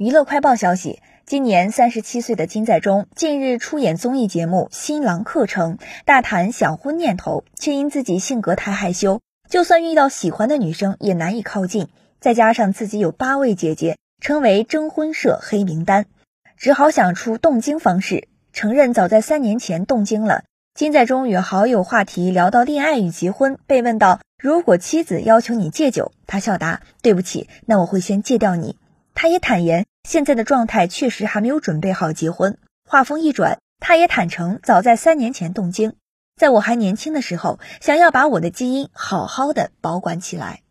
娱乐快报消息，今年三十七岁的金在中近日出演综艺节目《新郎课程》，大谈想婚念头，却因自己性格太害羞，就算遇到喜欢的女生也难以靠近。再加上自己有八位姐姐，称为征婚社黑名单，只好想出动经方式，承认早在三年前动经了。金在中与好友话题聊到恋爱与结婚，被问到如果妻子要求你戒酒，他笑答：“对不起，那我会先戒掉你。”他也坦言，现在的状态确实还没有准备好结婚。话锋一转，他也坦诚，早在三年前动经，在我还年轻的时候，想要把我的基因好好的保管起来。